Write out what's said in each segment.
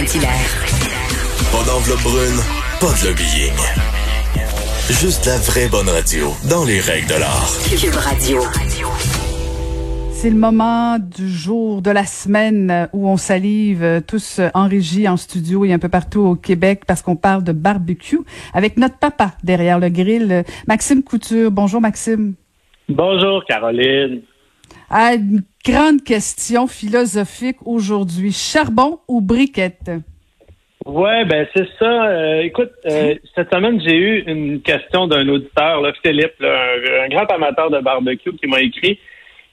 Saint-Hilaire. Pas d'enveloppe brune, pas de lobbying. Juste la vraie bonne radio, dans les règles de l'art. Cube Radio. C'est le moment du jour, de la semaine où on salive euh, tous en régie, en studio et un peu partout au Québec parce qu'on parle de barbecue avec notre papa derrière le grill, euh, Maxime Couture. Bonjour Maxime. Bonjour Caroline. Ah, une grande question philosophique aujourd'hui. Charbon ou briquette? Ouais, ben c'est ça. Euh, écoute, euh, cette semaine, j'ai eu une question d'un auditeur, là, Philippe, un, grand amateur de barbecue, qui m'a écrit.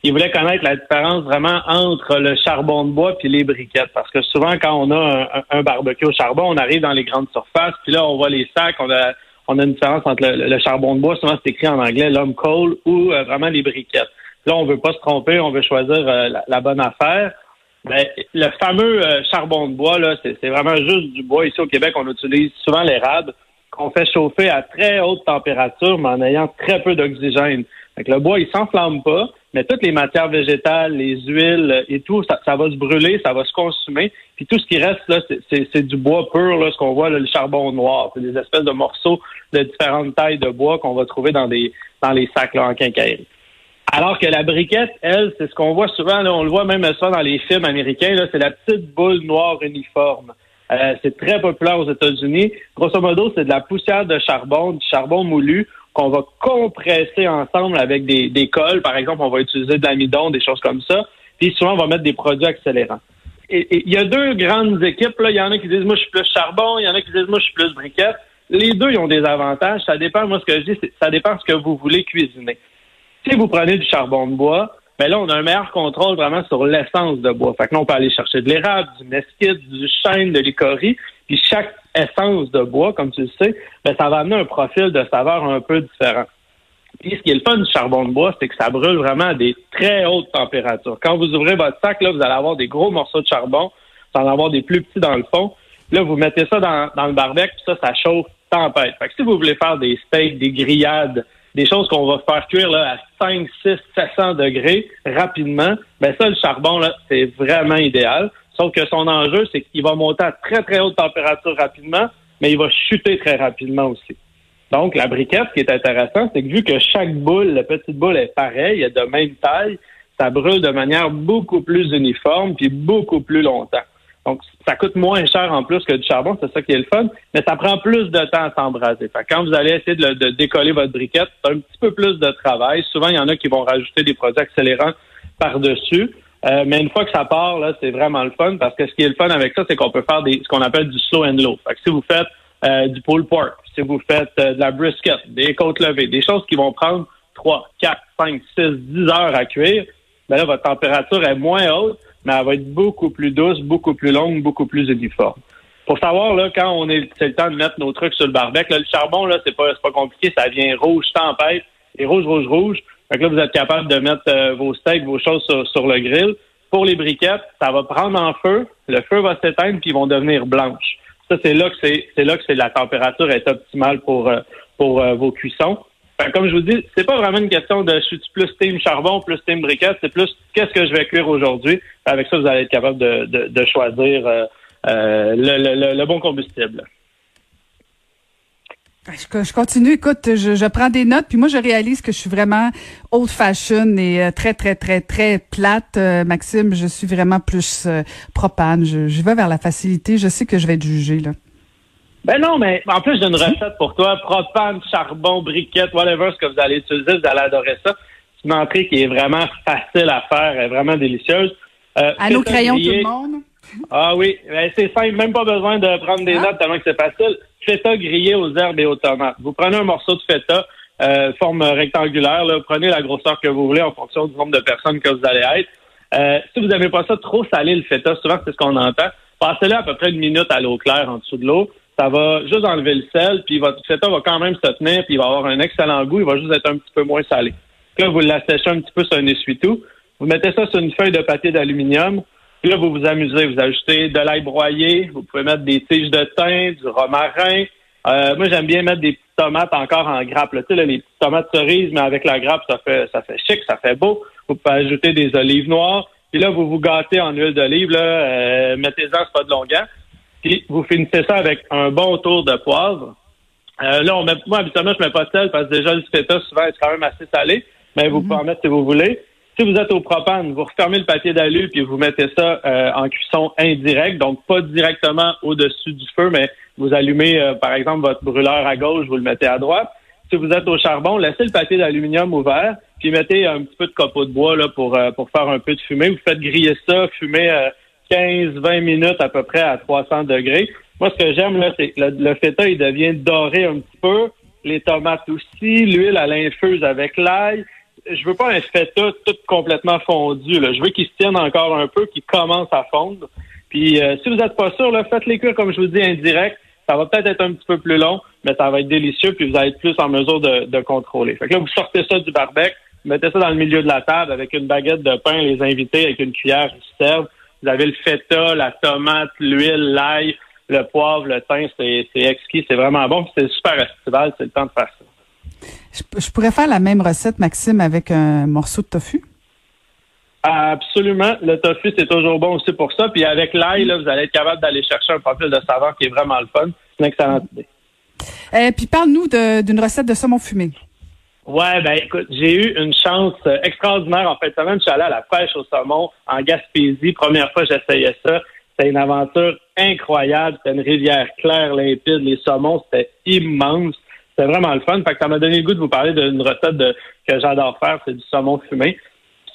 Il voulait connaître la différence vraiment entre le charbon de bois puis les briquettes. Parce que souvent, quand on a un, barbecue au charbon, on arrive dans les grandes surfaces, puis là, on voit les sacs, on a, on a une différence entre le, charbon de bois, souvent c'est écrit en anglais, l'homme coal, ou euh, vraiment les briquettes. Là, on veut pas se tromper, on veut choisir la, bonne affaire. Ben, le fameux euh, charbon de bois, c'est vraiment juste du bois. Ici au Québec, on utilise souvent l'érable qu'on fait chauffer à très haute température, mais en ayant très peu d'oxygène. Le bois, il s'enflamme pas, mais toutes les matières végétales, les huiles et tout, ça, va se brûler, ça va se consumer. Puis tout ce qui reste, c'est du bois pur, là, ce qu'on voit, le charbon noir. Des espèces de morceaux de différentes tailles de bois qu'on va trouver dans les sacs en quincaillerie. Alors que la briquette, elle, c'est ce qu'on voit souvent, on le voit même ça dans les films américains, c'est la petite boule noire uniforme. Euh, c'est très populaire aux États-Unis. Grosso modo, c'est de la poussière de charbon, du charbon moulu qu'on va compresser ensemble avec des, des cols. Par exemple, on va utiliser de l'amidon, des choses comme ça. Puis souvent, on va mettre des produits accélérants. Et il y a deux grandes équipes. Là. Il y en a qui disent, moi, je suis plus charbon. Il y en a qui disent, moi, je suis plus briquette. Les deux, ils ont des avantages. Ça dépend, moi, ce que je dis, ça dépend ce que vous voulez cuisiner. Si vous prenez du charbon de bois, ben là, on a un meilleur contrôle vraiment sur l'essence de bois. Fait que là, on peut aller chercher de l'érable, du mesquite, du chêne, de l'icorie. Puis chaque essence de bois, comme tu le sais, ben, ça va amener un profil de saveur un peu différent. Puis ce qui est le fun du charbon de bois, c'est que ça brûle vraiment à des très hautes températures. Quand vous ouvrez votre sac, là, vous allez avoir des gros morceaux de charbon, vous allez avoir des plus petits dans le fond. Là, vous mettez ça dans, dans le barbecue, puis ça, ça chauffe tempête. Fait que si vous voulez faire des steaks, des grillades, des choses qu'on va faire cuire là, à 5, 6, 700 degrés rapidement, ben ça, le charbon, c'est vraiment idéal. Sauf que son enjeu, c'est qu'il va monter à très, très haute température rapidement, mais il va chuter très rapidement aussi. Donc, la briquette, ce qui est intéressant, c'est que vu que chaque boule, la petite boule est pareille, est de même taille, ça brûle de manière beaucoup plus uniforme puis beaucoup plus longtemps. Donc, ça coûte moins cher en plus que du charbon, c'est ça qui est le fun, mais ça prend plus de temps à s'embraser. quand vous allez essayer de, décoller votre briquette, c'est un petit peu plus de travail. Souvent, il y en a qui vont rajouter des produits accélérants par-dessus. Euh, mais une fois que ça part, là, c'est vraiment le fun parce que ce qui est le fun avec ça, c'est qu'on peut faire des, ce qu'on appelle du slow and low. Fait que si vous faites euh, du pulled pork, si vous faites euh, de la brisket, des côtes levées, des choses qui vont prendre 3, 4, 5, 6, 10 heures à cuire, ben là, votre température est moins haute, mais elle va être beaucoup plus douce, beaucoup plus longue, beaucoup plus uniforme. Pour savoir, là, quand on est, c'est le temps de mettre nos trucs sur le barbecue, le charbon, là, c'est pas, pas compliqué, ça vient rouge tempête, et rouge, rouge, rouge. Que là, vous êtes capable de mettre euh, vos steaks, vos choses sur, le grill. Pour les briquettes, ça va prendre en feu, le feu va s'éteindre, puis ils vont devenir blanches. Ça, c'est là que c'est, c'est là que c'est la température est optimale pour, euh, pour euh, vos cuissons comme je vous dis, c'est pas vraiment une question de je suis plus team charbon, plus team briquette, c'est plus qu'est-ce que je vais cuire aujourd'hui? Avec ça, vous allez être capable de, choisir euh, euh, le, bon combustible. Je, continue, écoute, je, prends des notes, puis moi je réalise que je suis vraiment old fashion et euh, très, très, très, très plate. Maxime, je suis vraiment plus propane. Je, je vais vers la facilité. Je sais que je vais être jugée, là. Ben non, mais en plus, j'ai une recette pour toi. Propane, charbon, briquette, whatever ce que vous allez utiliser, vous allez adorer ça. C'est une entrée qui est vraiment facile à faire, est vraiment délicieuse. Euh, à nos crayons, tout le monde. Ah oui, ben, c'est simple, même pas besoin de prendre des ah. notes tellement que c'est facile. Feta grillé aux herbes et aux tomates. Vous prenez un morceau de feta, euh, forme rectangulaire, là, prenez la grosseur que vous voulez en fonction du nombre de personnes que vous allez être. Euh, si vous n'avez pas ça trop salé, le feta, souvent c'est ce qu'on entend, passez-le à peu près une minute à l'eau claire en dessous de l'eau ça va juste enlever le sel, puis votre feta va quand même se tenir, puis il va avoir un excellent goût, il va juste être un petit peu moins salé. Là, vous l'assèchez un petit peu sur un essuie-tout. Vous mettez ça sur une feuille de papier d'aluminium. Puis là, vous vous amusez. Vous ajoutez de l'ail broyé. Vous pouvez mettre des tiges de thym, du romarin. Euh, moi, j'aime bien mettre des petites tomates encore en grappe. Tu sais, les petites tomates cerises, mais avec la grappe, ça fait, ça fait chic, ça fait beau. Vous pouvez ajouter des olives noires. Puis là, vous vous gâtez en huile d'olive. Là, euh, mettez-en, c'est pas de longueur. Puis vous finissez ça avec un bon tour de poivre. Euh, là, on met, moi, habituellement, je mets pas de sel parce que déjà, le feta, souvent, est quand même assez salé. Mais vous pouvez en mettre si vous voulez. Si vous êtes au propane, vous refermez le papier d'alu puis vous mettez ça euh, en cuisson indirecte, donc pas directement au-dessus du feu, mais vous allumez, euh, par exemple, votre brûleur à gauche, vous le mettez à droite. Si vous êtes au charbon, laissez le papier d'aluminium ouvert, puis mettez un petit peu de copeaux de bois là, pour, euh, pour faire un peu de fumée. Vous faites griller ça, fumer 15-20 minutes à peu près à 300 degrés. Moi, ce que j'aime, là, c'est que le, feta, il devient doré un petit peu. Les tomates aussi, l'huile à l'infuse avec l'ail je veux pas un feta tout complètement fondu. Je veux qu'il se tienne encore un peu, qu'il commence à fondre. Puis euh, si vous n'êtes pas sûr, faites-les cuire, comme je vous dis, indirect. Ça va peut-être être un petit peu plus long, mais ça va être délicieux, puis vous allez être plus en mesure de, contrôler. Fait que là, vous sortez ça du barbecue, mettez ça dans le milieu de la table avec une baguette de pain, les invités avec une cuillère qui servent. Vous avez le feta, la tomate, l'huile, l'ail, le poivre, le thym, c'est exquis, c'est vraiment bon. C'est super estival, c'est le temps de faire ça. Je, pourrais faire la même recette, Maxime, avec un morceau de tofu? Absolument. Le tofu, c'est toujours bon aussi pour ça. Puis avec l'ail, vous allez être capable d'aller chercher un profil de saveur qui est vraiment le fun. C'est une excellente idée. Euh, puis parle-nous d'une recette de saumon fumé. Ouais, ben écoute, j'ai eu une chance euh, extraordinaire en fait semaine. Je suis allé à la pêche au saumon en Gaspésie. Première fois j'essayais ça. C'était une aventure incroyable. C'était une rivière claire, limpide. Les saumons, c'était immense. C'était vraiment le fun. Fait que ça m'a donné le goût de vous parler d'une recette que j'adore faire, c'est du saumon fumé.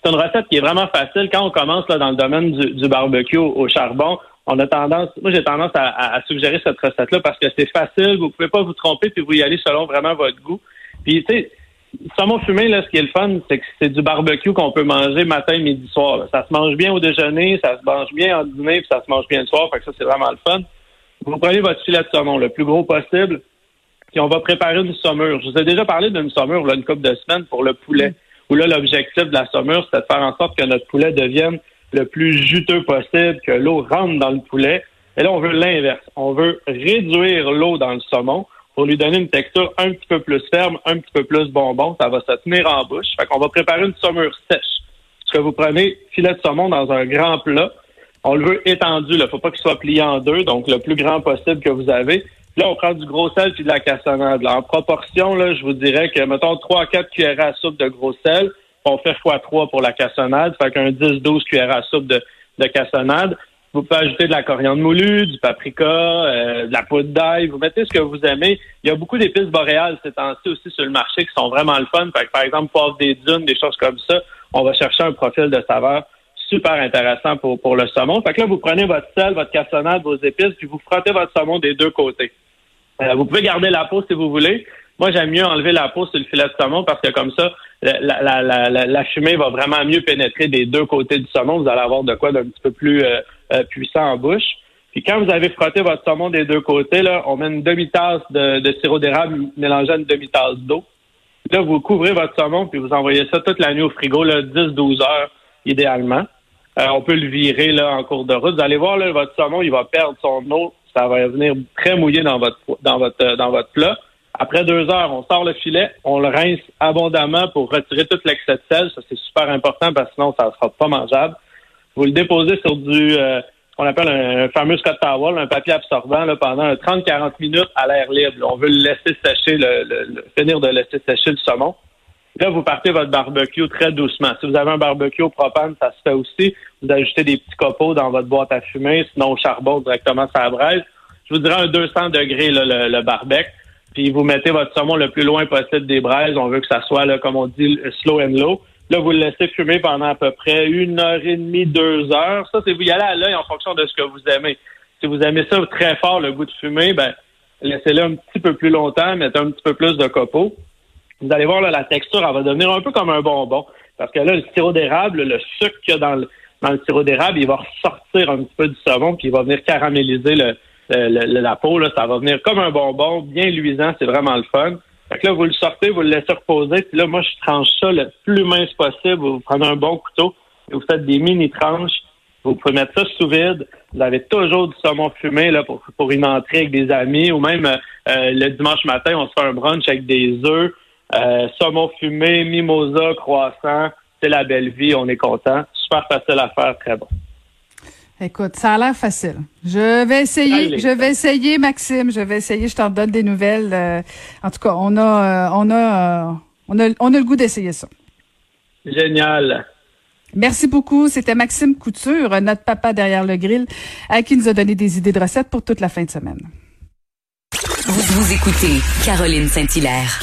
C'est une recette qui est vraiment facile. Quand on commence là, dans le domaine du, barbecue au, charbon, on a tendance, moi j'ai tendance à, suggérer cette recette-là parce que c'est facile, vous pouvez pas vous tromper puis vous y allez selon vraiment votre goût. Puis tu sais, saumon fumé, là, ce qui est le fun, c'est que c'est du barbecue qu'on peut manger matin, midi, soir. Ça se mange bien au déjeuner, ça se mange bien en dîner, puis ça se mange bien le soir. Fait que ça, c'est vraiment le fun. Vous prenez votre filet de saumon le plus gros possible puis on va préparer une saumure. Je vous ai déjà parlé d'une saumure là, une couple de semaines pour le poulet, où là, l'objectif de la saumure, c'est de faire en sorte que notre poulet devienne le plus juteux possible, que l'eau rentre dans le poulet. Et là, on veut l'inverse. On veut réduire l'eau dans le saumon pour lui donner une texture un petit peu plus ferme, un petit peu plus bonbon. Ça va se tenir en bouche. Fait qu'on va préparer une saumure sèche. Ce que vous prenez filet de saumon dans un grand plat. On le veut étendu. Il faut pas qu'il soit plié en deux, donc le plus grand possible que vous avez. Là, on prend du gros sel puis de la cassonade. En proportion, là, je vous dirais que, mettons, 3 à 4 cuillères à soupe de gros sel. On fait x3 pour la cassonade. Fait qu'un 10-12 cuillères à soupe de, de cassonade. Vous pouvez ajouter de la coriandre moulue, du paprika, euh, de la poudre d'ail. Vous mettez ce que vous aimez. Il y a beaucoup d'épices boréales ces temps-ci aussi sur le marché qui sont vraiment le fun. Fait que, par exemple, poivre des dunes, des choses comme ça. On va chercher un profil de saveur super intéressant pour, pour le saumon. Fait que là, vous prenez votre sel, votre cassonade, vos épices, puis vous frottez votre saumon des deux côtés. Euh, vous pouvez garder la peau si vous voulez. Moi, j'aime mieux enlever la peau sur le filet de saumon parce que comme ça, la, fumée va vraiment mieux pénétrer des deux côtés du saumon. Vous allez avoir de quoi d'un petit peu plus euh, euh, puissant en bouche. Puis quand vous avez frotté votre saumon des deux côtés, là, on met une demi-tasse de, sirop d'érable mélangé à une demi-tasse d'eau. Là, vous couvrez votre saumon puis vous envoyez ça toute la nuit au frigo, 10-12 heures idéalement. on peut le virer là en cours de route. Vous allez voir, là, votre saumon, il va perdre son eau ça va venir très mouillé dans votre dans votre dans votre plat. Après deux heures, on sort le filet, on le rince abondamment pour retirer tout l'excès de sel. Ça, c'est super important parce que sinon, ça ne sera pas mangeable. Vous le déposez sur du euh, qu'on appelle un, fameux Scott Towel, un papier absorbant là, pendant 30-40 minutes à l'air libre. On veut le laisser sécher, le, finir de laisser sécher le saumon. Là, vous partez votre barbecue très doucement. Si vous avez un barbecue au propane, ça se fait aussi. Vous ajoutez des petits copeaux dans votre boîte à fumer, sinon au charbon directement ça braise. Je vous dirais un 200 degrés le, le barbecue. Puis vous mettez votre saumon le plus loin possible des braises. On veut que ça soit, là, comme on dit, slow and low. Là, vous le laissez fumer pendant à peu près une heure et demie, deux heures. Ça, c'est vous y allez à l'œil en fonction de ce que vous aimez. Si vous aimez ça très fort, le goût de fumée, ben laissez-le un petit peu plus longtemps, mettez un petit peu plus de copeaux vous allez voir, là, la texture, elle va devenir un peu comme un bonbon. Parce que là, le sirop d'érable, le sucre qu'il y a dans le, dans le sirop d'érable, il va ressortir un petit peu du savon, puis il va venir caraméliser la peau. Là, ça va venir comme un bonbon, bien luisant, c'est vraiment le fun. Fait que là, vous le sortez, vous le laissez reposer, puis là, moi, je tranche ça le plus mince possible. Vous prenez un bon couteau et vous faites des mini tranches. Vous pouvez mettre ça sous vide. Vous avez toujours du saumon fumé là, pour, pour une entrée avec des amis ou même euh, le dimanche matin, on se fait un brunch avec des œufs. Euh, saumon fumé, mimosa, croissant, c'est la belle vie, on est content. Super facile à faire, très bon. Écoute, ça a l'air facile. Je vais essayer, je vais essayer, Maxime. Je vais essayer. Je t'en donne des nouvelles. Euh, en tout cas, on a, euh, on a, euh, on a, on a le goût d'essayer ça. Génial. Merci beaucoup. C'était Maxime Couture, notre papa derrière le grill, à qui nous a donné des idées de recettes pour toute la fin de semaine. Vous, vous écoutez Caroline Saint-Hilaire.